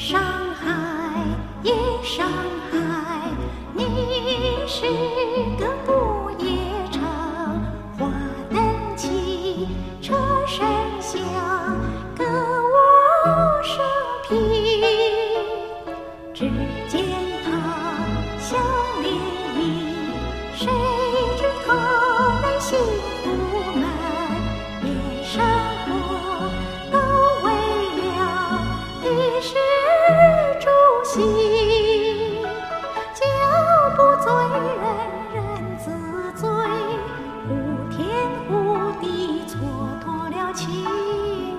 上海，夜上海，你是个住行，酒不醉人人自醉，呼天呼地蹉跎了青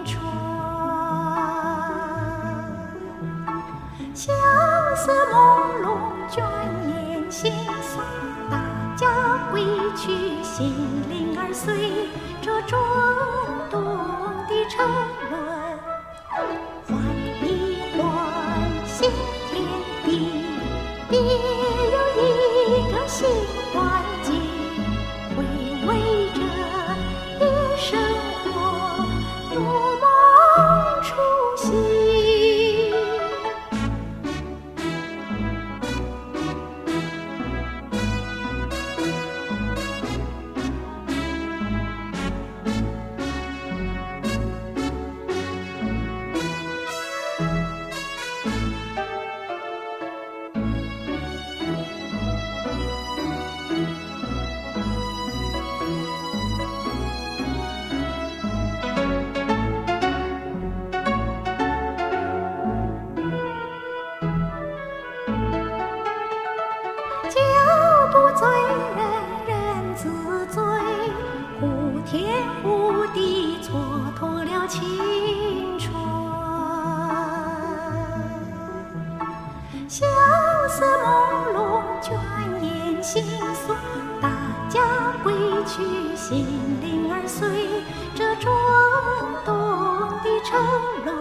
春。相思朦胧，转眼心碎，大家归去，心灵儿随着转动的车轮，醉人人自醉，呼天呼地蹉跎了青春。相思朦胧，转眼心碎，大家归去，心灵儿随着转动的车轮，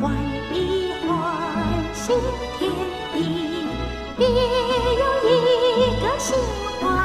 换一换新天出头